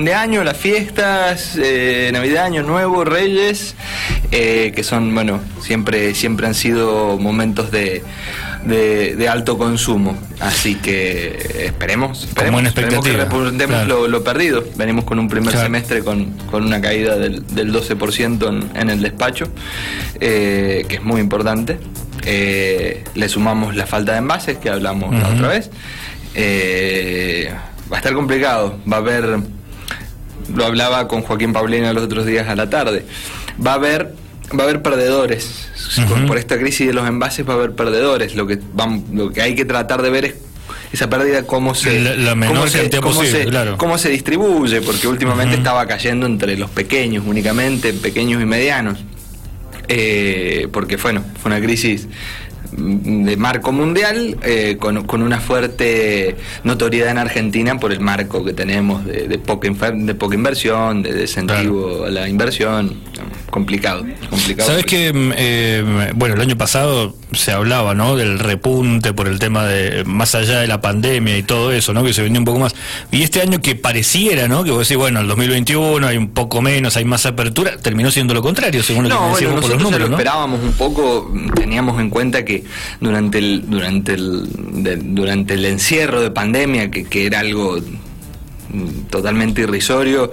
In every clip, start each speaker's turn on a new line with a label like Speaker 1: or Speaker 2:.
Speaker 1: de año, las fiestas, eh, Navidad, Año Nuevo, Reyes, eh, que son, bueno, siempre, siempre han sido momentos de, de, alto consumo. Así que esperemos, esperemos, esperemos que repuntemos lo, perdido. Venimos con un primer semestre con, con, una caída del, del 12% en, en, el despacho, eh, que es muy importante. le sumamos la falta de envases que hablamos la otra vez. va a estar complicado, va a haber lo hablaba con Joaquín Paulina los otros días a la tarde. Va a haber, va a haber perdedores. Por esta crisis de los envases va a haber perdedores. Lo que, vamos, lo que hay que tratar de ver es esa pérdida cómo se, cómo, se cómo, se, distribuye, porque últimamente estaba cayendo entre los pequeños únicamente, pequeños y medianos. Eh, porque bueno, fue una crisis de marco mundial, eh, con, con, una fuerte notoriedad en Argentina por el marco que tenemos de, de poca, de poca inversión, de descentivo a la inversión. Complicado, complicado.
Speaker 2: Sabes que, mm, eh, bueno, el año pasado se hablaba, ¿no? Del repunte por el tema de, más allá de la pandemia y todo eso, ¿no? Que se venía un poco más. Y este año que pareciera, ¿no? Que vos decís, bueno, el 2021 hay un poco menos, hay más apertura, terminó siendo lo contrario, según lo que
Speaker 1: decíamos por los números, lo esperábamos un poco, teníamos en cuenta que durante el, durante el, durante el encierro de pandemia, que, que era algo totalmente irrisorio,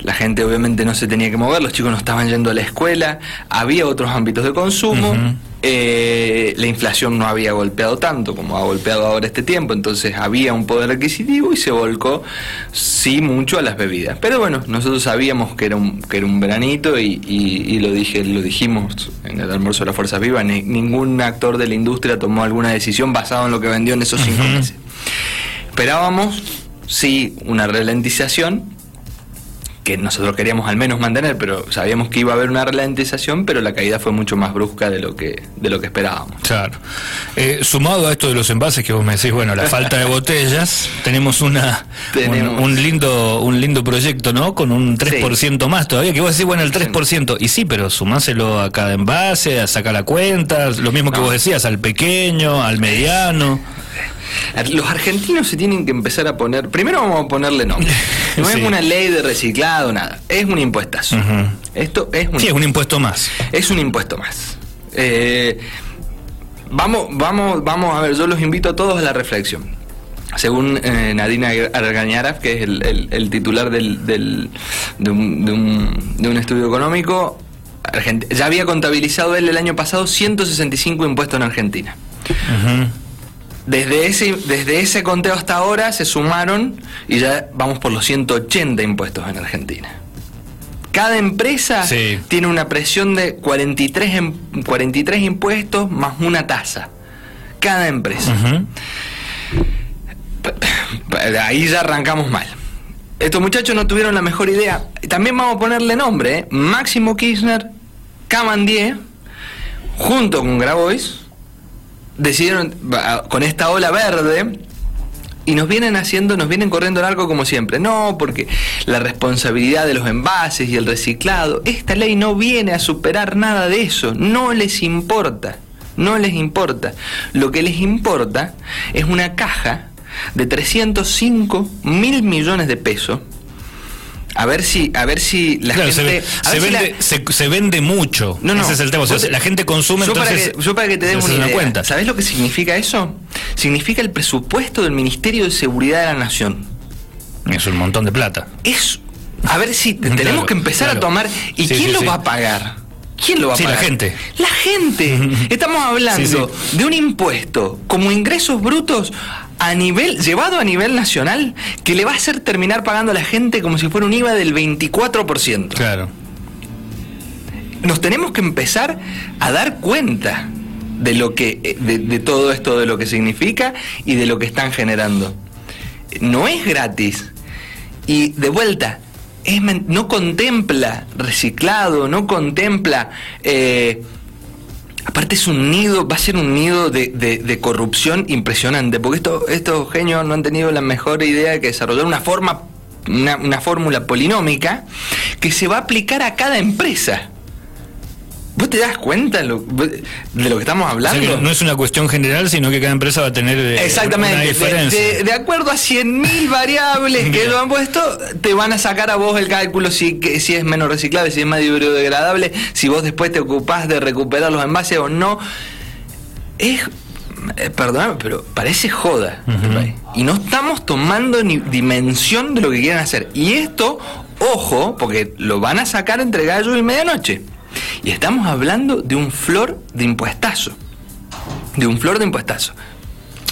Speaker 1: la gente obviamente no se tenía que mover, los chicos no estaban yendo a la escuela, había otros ámbitos de consumo, eh, la inflación no había golpeado tanto como ha golpeado ahora este tiempo, entonces había un poder adquisitivo y se volcó sí mucho a las bebidas. Pero bueno, nosotros sabíamos que era un, que era un veranito y, lo dije, lo dijimos en el almuerzo de las Fuerzas Vivas, ningún actor de la industria tomó alguna decisión basada en lo que vendió en esos cinco meses. Esperábamos sí una ralentización que nosotros queríamos al menos mantener, pero sabíamos que iba a haber una ralentización, pero la caída fue mucho más brusca de lo que de lo que esperábamos.
Speaker 2: Claro. Eh, sumado a esto de los envases que vos me decís, bueno, la falta de botellas, tenemos una Un, lindo un lindo proyecto, ¿no? Con un 3% más todavía, que vos decís, bueno, el 3%, y sí, pero sumáselo a cada envase, a sacar la cuenta, lo mismo que vos decías, al pequeño, al mediano.
Speaker 1: Los argentinos se tienen que empezar a poner. Primero vamos a ponerle nombre. No es una ley de reciclado, nada. Es un impuestazo. Esto es
Speaker 2: un. Sí, es un impuesto más.
Speaker 1: Es un impuesto más. Eh, vamos, vamos, vamos a ver. Yo los invito a todos a la reflexión. Según eh, Nadina Argañaraf, que es el, titular del, del, de, un, de, un, estudio económico, ya había contabilizado él el año pasado 165 impuestos en Argentina. Desde ese, desde ese conteo hasta ahora se sumaron y ya vamos por los 180 impuestos en Argentina. Cada empresa tiene una presión de 43, 43 impuestos más una tasa. Cada empresa. Ahí ya arrancamos mal. Estos muchachos no tuvieron la mejor idea. También vamos a ponerle nombre. ¿eh? Máximo Kirchner, Camandier, junto con Grabois, decidieron con esta ola verde y nos vienen haciendo, nos vienen corriendo el arco como siempre. No, porque la responsabilidad de los envases y el reciclado, esta ley no viene a superar nada de eso, no les importa, no les importa. Lo que les importa es una caja de 305 mil millones de pesos a ver si a ver si la gente
Speaker 2: se, vende, mucho. No, no, ese es el tema. La gente consume
Speaker 1: yo para que, yo para que te dé una idea cuenta. ¿sabes lo que significa eso? significa el presupuesto del Ministerio de Seguridad de la Nación.
Speaker 2: Es un montón de plata.
Speaker 1: Es a ver si tenemos que empezar a tomar y quién lo va a pagar ¿Quién lo va a pagar?
Speaker 2: la gente.
Speaker 1: La gente. Estamos hablando de un impuesto como ingresos brutos a nivel, llevado a nivel nacional, que le va a hacer terminar pagando a la gente como si fuera un IVA del 24%.
Speaker 2: Claro.
Speaker 1: Nos tenemos que empezar a dar cuenta de lo que, de, todo esto, de lo que significa y de lo que están generando. No es gratis. Y de vuelta, no contempla reciclado, no contempla eh, Aparte es un nido, va a ser un nido de, corrupción impresionante, porque estos genios no han tenido la mejor idea de que desarrollar una forma, una, fórmula polinómica que se va a aplicar a cada empresa. ¿Vos te das cuenta de lo, que estamos hablando?
Speaker 2: no es una cuestión general, sino que cada empresa va a tener
Speaker 1: eh, Exactamente. una diferencia. De, acuerdo a 100.000 variables que lo han puesto, te van a sacar a vos el cálculo si, si es menos reciclable, si es más biodegradable, si vos después te ocupás de recuperar los envases o no. Es eh, perdóname, pero parece joda. Y no estamos tomando ni dimensión de lo que quieren hacer. Y esto, ojo, porque lo van a sacar entre gallo y medianoche. Y estamos hablando de un flor de impuestazo. De un flor de impuestazo.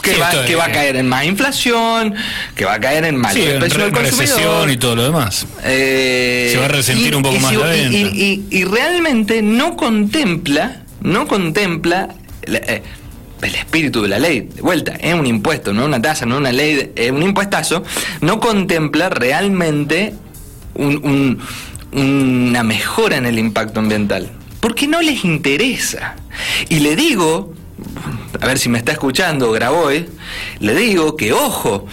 Speaker 1: Que, va, que va a caer en más inflación, que va a caer en más
Speaker 2: sí, del y todo lo demás.
Speaker 1: Eh,
Speaker 2: Se va a resentir un poco más la venta.
Speaker 1: Y, realmente no contempla, no contempla eh, el espíritu de la ley, de vuelta, es un impuesto, no una tasa, no una ley, es un impuestazo, no contempla realmente un una mejora en el impacto ambiental, porque no les interesa. Y le digo, a ver si me está escuchando Graboy, le digo que ojo,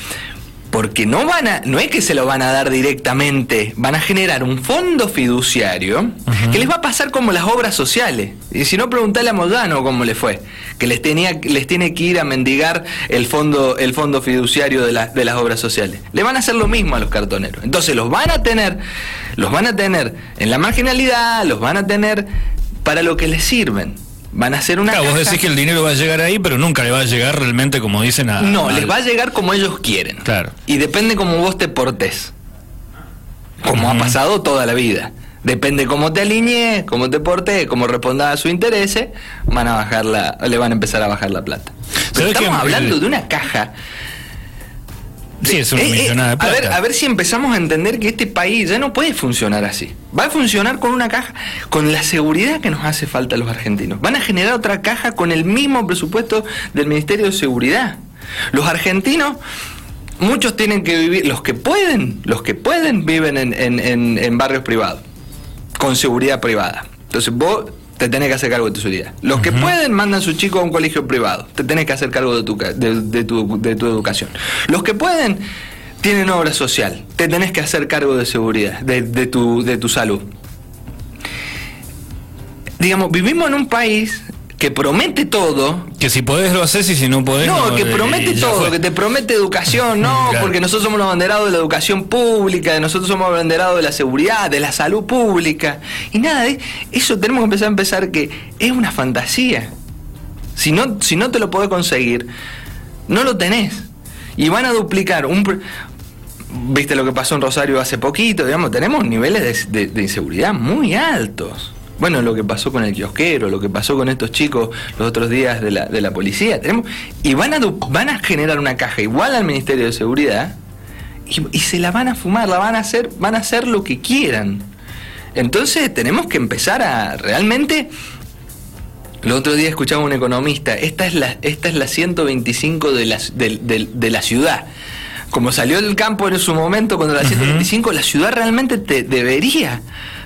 Speaker 1: porque no van a, no es que se lo van a dar directamente, van a generar un fondo fiduciario que les va a pasar como las obras sociales. Y si no, preguntarle a Moldano cómo le fue, que les tenía, les tiene que ir a mendigar el fondo, el fondo fiduciario de, de las obras sociales. Le van a hacer lo mismo a los cartoneros. Entonces los van a tener, los van a tener en la marginalidad, los van a tener para lo que les sirven van a hacer una
Speaker 2: claro, vos decís que el dinero va a llegar ahí, pero nunca le va a llegar realmente como dicen a...
Speaker 1: No, les va a llegar como ellos quieren.
Speaker 2: Claro.
Speaker 1: Y depende cómo vos te portes. Como ha pasado toda la vida. Depende cómo te alinees, cómo te portes, cómo respondas a su interés, van a bajar la, le van a empezar a bajar la plata. Pero estamos hablando de una caja
Speaker 2: Sí, es una
Speaker 1: eh, eh, A ver, a ver si empezamos a entender que este país ya no puede funcionar así. Va a funcionar con una caja, con la seguridad que nos hace falta a los argentinos. Van a generar otra caja con el mismo presupuesto del Ministerio de Seguridad. Los argentinos, muchos tienen que vivir, los que pueden, los que pueden viven en, en, en barrios privados, con seguridad privada. Entonces vos te tenés que hacer cargo de tu seguridad. Los que pueden mandan a su chico a un colegio privado, te tenés que hacer cargo de tu, de, tu, de tu educación. Los que pueden tienen obra social, te tenés que hacer cargo de seguridad, de, de, tu, de tu salud. Digamos, vivimos en un país que promete todo.
Speaker 2: Que si podés lo haces y si no podés.
Speaker 1: No, que promete todo, que te promete educación, no, porque nosotros somos los abanderados de la educación pública, nosotros somos abanderados de la seguridad, de la salud pública. Y nada, eso tenemos que empezar a empezar que es una fantasía. Si no, si no te lo podés conseguir, no lo tenés. Y van a duplicar un, viste lo que pasó en Rosario hace poquito, digamos, tenemos niveles de inseguridad muy altos bueno, lo que pasó con el kiosquero, lo que pasó con estos chicos los otros días de la, de la policía, tenemos, y van a, van a generar una caja igual al Ministerio de Seguridad y, se la van a fumar, la van a hacer, van a hacer lo que quieran. Entonces tenemos que empezar a realmente el otro día escuchaba a un economista, esta es la, esta es la 125 de la, de, la ciudad. Como salió del campo en su momento, cuando la 125, la ciudad realmente te debería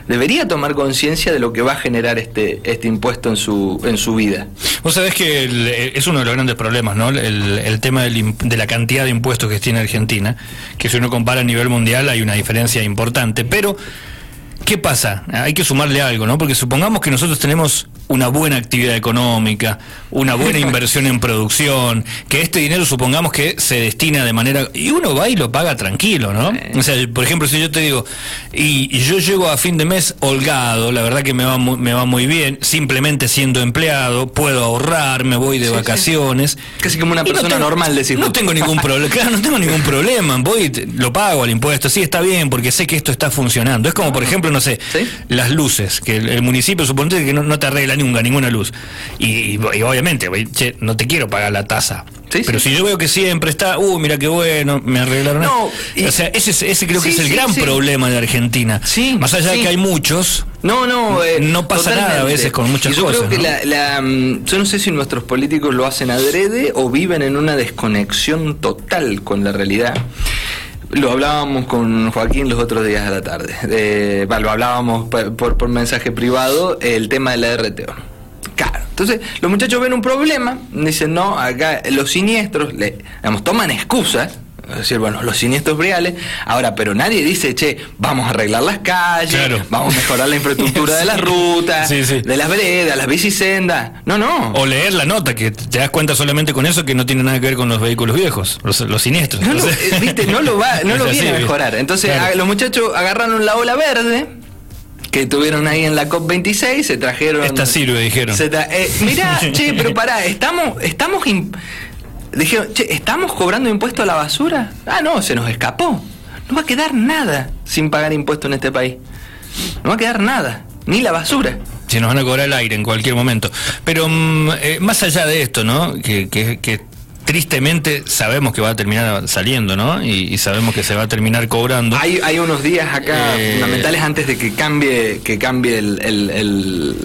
Speaker 1: debería tomar conciencia de lo que va a generar este, este impuesto en su, en su vida.
Speaker 2: Vos sabés que es uno de los grandes problemas, ¿no? El, el tema de la cantidad de impuestos que tiene Argentina, que si uno compara a nivel mundial hay una diferencia importante, pero ¿qué pasa? Hay que sumarle algo, ¿no? Porque supongamos que nosotros tenemos una buena actividad económica, una buena inversión en producción, que este dinero supongamos que se destina de manera... Y uno va y lo paga tranquilo, ¿no? O sea, por ejemplo, si yo te digo, y, yo llego a fin de mes holgado, la verdad que me va muy, me va muy bien, simplemente siendo empleado, puedo ahorrar, me voy de vacaciones.
Speaker 1: Casi como una persona normal, decir.
Speaker 2: No tengo ningún problema, claro, no tengo ningún problema, voy, lo pago al impuesto, sí, está bien, porque sé que esto está funcionando. Es como, por ejemplo, no sé, las luces, que el, municipio supone que no, no te arregla nunca, ninguna luz. Y, obviamente, no te quiero pagar la tasa. pero si yo veo que siempre está, uh, mira qué bueno, me arreglaron. No, o sea, ese, ese creo que es el gran problema de Argentina. Más allá de que hay muchos.
Speaker 1: No, no,
Speaker 2: eh, no pasa nada a veces con muchas
Speaker 1: yo
Speaker 2: cosas.
Speaker 1: Creo que La, mm, yo no sé si nuestros políticos lo hacen adrede o viven en una desconexión total con la realidad. Lo hablábamos con Joaquín los otros días de la tarde. Eh, lo hablábamos por, por, mensaje privado, el tema de la RTO. Claro. Entonces, los muchachos ven un problema, dicen, no, acá los siniestros, le, digamos, toman excusas, Es decir, bueno, los siniestros reales. Ahora, pero nadie dice, che, vamos a arreglar las calles, vamos a mejorar la infraestructura de las rutas, de las veredas, las bicisendas. No, no.
Speaker 2: O leer la nota, que te das cuenta solamente con eso que no tiene nada que ver con los vehículos viejos, los, siniestros.
Speaker 1: No, lo, eh, viste, no lo, va, no lo viene a mejorar. Entonces, los muchachos agarraron la ola verde que tuvieron ahí en la COP26, se trajeron...
Speaker 2: Esta sirve, dijeron.
Speaker 1: Eh, mirá, che, pero pará, estamos... estamos Dijeron, che, ¿estamos cobrando impuesto a la basura? Ah, no, se nos escapó. No va a quedar nada sin pagar impuesto en este país. No va a quedar nada, ni la basura.
Speaker 2: Se nos van a cobrar el aire en cualquier momento. Pero mm, eh, más allá de esto, ¿no? Que, que, tristemente sabemos que va a terminar saliendo, ¿no? Y, sabemos que se va a terminar cobrando.
Speaker 1: Hay, hay unos días acá eh, fundamentales antes de que cambie, que cambie el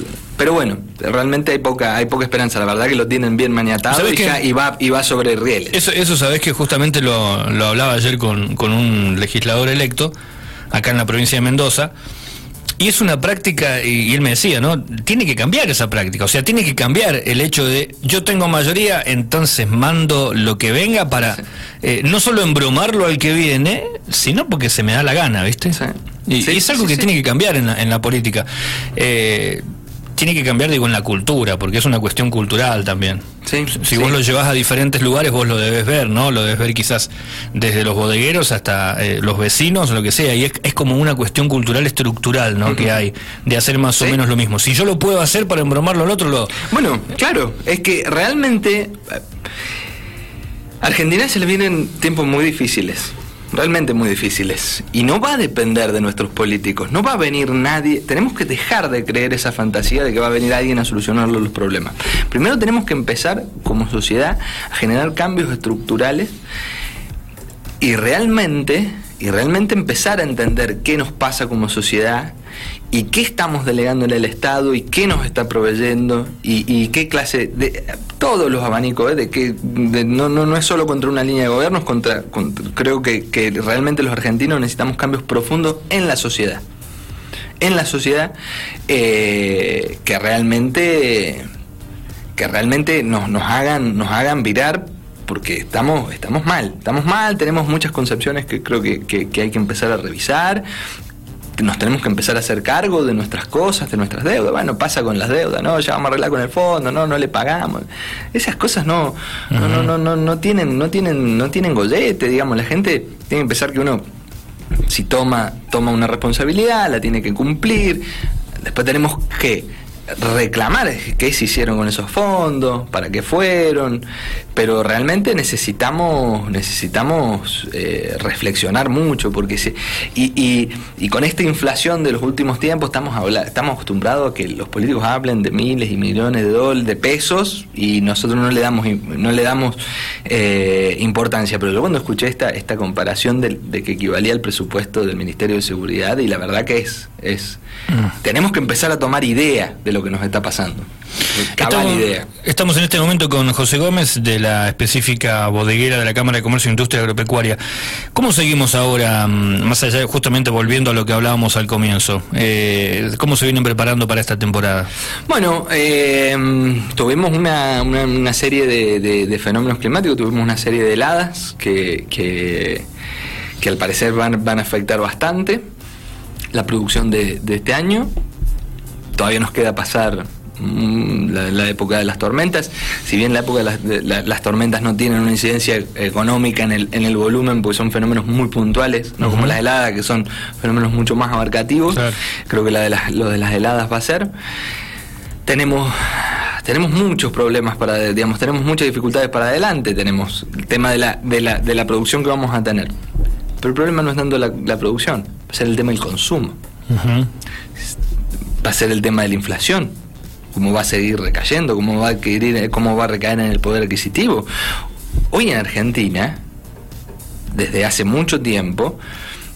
Speaker 1: pero bueno, realmente hay poca, hay poca esperanza. La verdad que lo tienen bien maniatado y, va, y va sobre rieles.
Speaker 2: Eso, eso sabés que justamente lo, lo hablaba ayer con, con un legislador electo acá en la provincia de Mendoza. Y es una práctica, y, él me decía, ¿no? Tiene que cambiar esa práctica, o sea, tiene que cambiar el hecho de yo tengo mayoría, entonces mando lo que venga para eh, no solo embromarlo al que viene, sino porque se me da la gana, ¿viste? Y, es algo que tiene que cambiar en la, en la política. Eh, tiene que cambiar, digo, en la cultura, porque es una cuestión cultural también. si vos lo llevas a diferentes lugares, vos lo debes ver, ¿no? Lo debes ver quizás desde los bodegueros hasta eh, los vecinos, lo que sea, y es, como una cuestión cultural estructural, ¿no? Que hay de hacer más o menos lo mismo. Si yo lo puedo hacer para embromarlo al otro, lo...
Speaker 1: Bueno, claro, es que realmente... Eh, Argentina se le vienen tiempos muy difíciles realmente muy difíciles. Y no va a depender de nuestros políticos, no va a venir nadie, tenemos que dejar de creer esa fantasía de que va a venir alguien a solucionar los problemas. Primero tenemos que empezar como sociedad a generar cambios estructurales y realmente, y realmente empezar a entender qué nos pasa como sociedad y qué estamos delegando en el Estado y qué nos está proveyendo y, qué clase de todos los abanicos ¿eh? de que no, no, no es solo contra una línea de gobierno contra, creo que, realmente los argentinos necesitamos cambios profundos en la sociedad. En la sociedad eh, que realmente que realmente nos, nos hagan nos hagan virar porque estamos, estamos mal, estamos mal, tenemos muchas concepciones que creo que, que hay que empezar a revisar, nos tenemos que empezar a hacer cargo de nuestras cosas, de nuestras deudas. Bueno, pasa con las deudas, ¿no? Ya vamos a arreglar con el fondo, no, no le pagamos. Esas cosas no, no, no, no, no, no tienen, no tienen, no tienen gollete, digamos, la gente tiene que pensar que uno si toma, toma una responsabilidad, la tiene que cumplir. Después tenemos que reclamar qué se hicieron con esos fondos, para qué fueron, pero realmente necesitamos necesitamos eh, reflexionar mucho porque se, y, y, con esta inflación de los últimos tiempos estamos estamos acostumbrados a que los políticos hablen de miles y millones de dólares de pesos y nosotros no le damos no le damos eh, importancia pero yo cuando escuché esta esta comparación de, de, que equivalía al presupuesto del Ministerio de Seguridad y la verdad que es es mm. tenemos que empezar a tomar idea de lo que nos está pasando.
Speaker 2: Estamos, idea. estamos en este momento con José Gómez de la específica bodeguera de la Cámara de Comercio e Industria Agropecuaria. ¿Cómo seguimos ahora, mm, más allá, justamente volviendo a lo que hablábamos al comienzo? Eh, ¿Cómo se vienen preparando para esta temporada?
Speaker 1: Bueno, eh, tuvimos una, una, serie de, fenómenos climáticos, tuvimos una serie de heladas que, que, al parecer van, van a afectar bastante la producción de, de este año todavía nos queda pasar mm, la, época de las tormentas. Si bien la época de las, tormentas no tienen una incidencia económica en el, en el volumen, porque son fenómenos muy puntuales, no como las heladas, que son fenómenos mucho más abarcativos, creo que la de las, lo de las heladas va a ser. Tenemos tenemos muchos problemas para, digamos, tenemos muchas dificultades para adelante, tenemos el tema de la, de la, de la producción que vamos a tener. Pero el problema no es tanto la, producción, va a ser el tema del consumo va a ser el tema de la inflación, cómo va a seguir recayendo, cómo va a, querer, cómo va a recaer en el poder adquisitivo. Hoy en Argentina, desde hace mucho tiempo,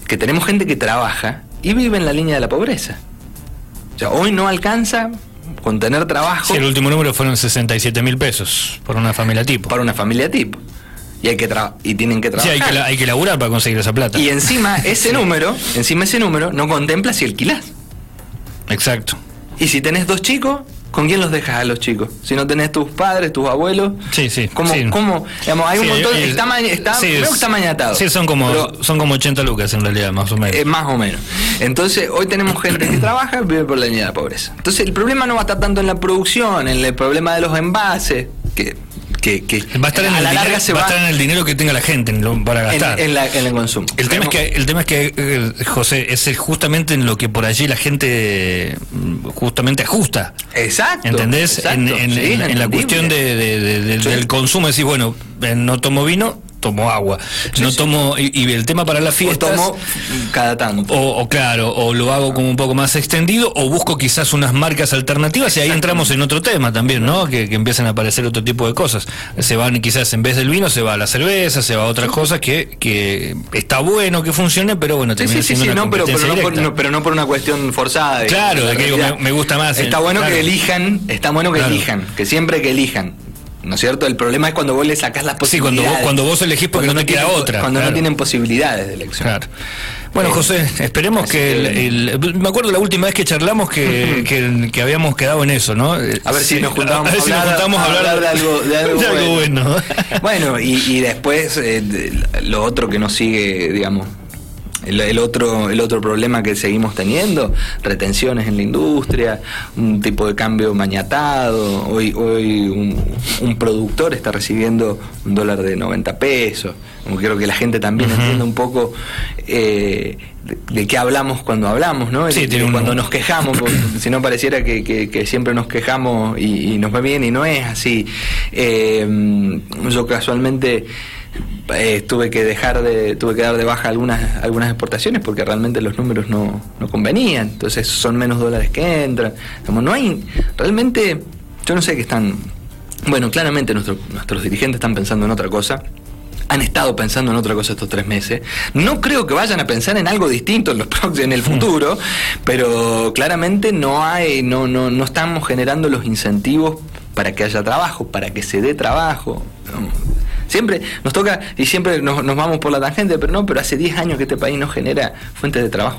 Speaker 1: que tenemos gente que trabaja y vive en la línea de la pobreza. O sea, hoy no alcanza con tener trabajo.
Speaker 2: Sí, el último número fueron 67 mil pesos por una familia tipo.
Speaker 1: Para una familia tipo. Y, hay que y tienen que trabajar.
Speaker 2: Sí, hay que, hay que laburar para conseguir esa plata.
Speaker 1: Y encima ese número, encima ese número no contempla si alquilás.
Speaker 2: Exacto.
Speaker 1: Y si tenés dos chicos, ¿con quién los dejas a los chicos? Si no tenés tus padres, tus abuelos.
Speaker 2: Sí, sí.
Speaker 1: ¿Cómo, cómo digamos, hay un montón,
Speaker 2: eh,
Speaker 1: está, está,
Speaker 2: sí,
Speaker 1: creo que está mañatado.
Speaker 2: Sí, son como, son como 80 lucas en realidad, más o menos.
Speaker 1: Eh, más o menos. Entonces, hoy tenemos gente que trabaja y vive por la línea de la pobreza. Entonces, el problema no va a estar tanto en la producción, en el problema de los envases, que que,
Speaker 2: va a estar, en, el dinero, va, a estar en el dinero que tenga la gente para gastar.
Speaker 1: En, el consumo.
Speaker 2: El tema, es que, el tema es que, eh, José, es justamente en lo que por allí la gente mm, justamente ajusta.
Speaker 1: Exacto.
Speaker 2: ¿Entendés? en, la cuestión del consumo, decir, bueno, eh, no tomo vino, tomo agua. no tomo, y, el tema para la fiesta.
Speaker 1: tomo cada tanto.
Speaker 2: O, claro, o lo hago como un poco más extendido, o busco quizás unas marcas alternativas, y ahí entramos en otro tema también, ¿no? Que, que, empiezan a aparecer otro tipo de cosas. Se van quizás en vez del vino, se va a la cerveza, se va a otras cosas que, que está bueno que funcione, pero bueno,
Speaker 1: termina sí, sí, sí, no, pero, pero, no por, pero, no por, una cuestión forzada.
Speaker 2: Claro, de que me, gusta más.
Speaker 1: Está bueno que elijan, está bueno que elijan, que siempre que elijan. ¿No es cierto? El problema es cuando vos le sacás las posibilidades.
Speaker 2: Sí, cuando vos, cuando vos elegís porque no te queda otra.
Speaker 1: Cuando no tienen posibilidades de elección. Claro.
Speaker 2: Bueno, eh, José, esperemos que, el, Me acuerdo la última vez que charlamos que, que, habíamos quedado en eso, ¿no? A
Speaker 1: ver si nos juntábamos a, ver si nos juntamos a hablar, de algo, de algo, bueno. bueno. y, y después eh, lo otro que nos sigue, digamos, el, otro, el otro problema que seguimos teniendo, retenciones en la industria, un tipo de cambio mañatado. Hoy, hoy un, productor está recibiendo un dólar de 90 pesos. Quiero que la gente también entienda un poco eh, de, qué hablamos cuando hablamos, ¿no?
Speaker 2: Sí,
Speaker 1: cuando nos quejamos, si no pareciera que, siempre nos quejamos y, nos va bien y no es así. Eh, yo casualmente eh, tuve que dejar de tuve que dar de baja algunas algunas exportaciones porque realmente los números no, no convenían entonces son menos dólares que entran como no hay realmente yo no sé qué están bueno claramente nuestros nuestros dirigentes están pensando en otra cosa han estado pensando en otra cosa estos tres meses. No creo que vayan a pensar en algo distinto en los en el futuro, pero claramente no hay, no, no, no estamos generando los incentivos para que haya trabajo, para que se dé trabajo. Siempre nos toca y siempre nos, vamos por la tangente, pero no, pero hace 10 años que este país no genera fuentes de trabajo